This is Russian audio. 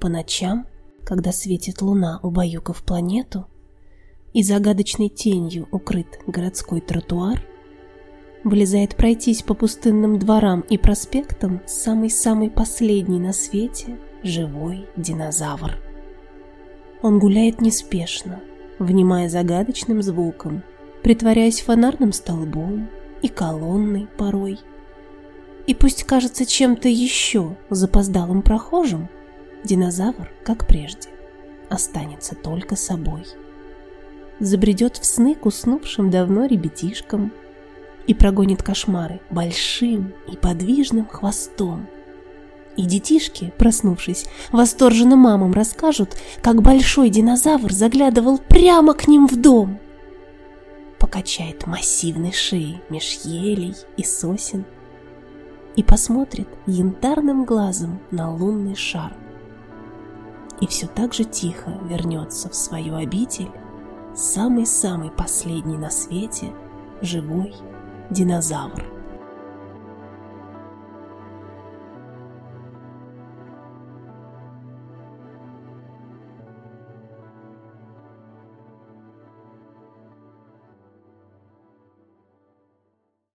По ночам, когда светит луна, убаюкав планету, и загадочной тенью укрыт городской тротуар, вылезает пройтись по пустынным дворам и проспектам самый-самый последний на свете живой динозавр. Он гуляет неспешно, внимая загадочным звуком, притворяясь фонарным столбом и колонной порой. И пусть кажется чем-то еще запоздалым прохожим, динозавр, как прежде, останется только собой. Забредет в сны к уснувшим давно ребятишкам и прогонит кошмары большим и подвижным хвостом. И детишки, проснувшись, восторженно мамам расскажут, как большой динозавр заглядывал прямо к ним в дом. Покачает массивной шеей меж елей и сосен и посмотрит янтарным глазом на лунный шар – и все так же тихо вернется в свою обитель самый-самый последний на свете живой динозавр.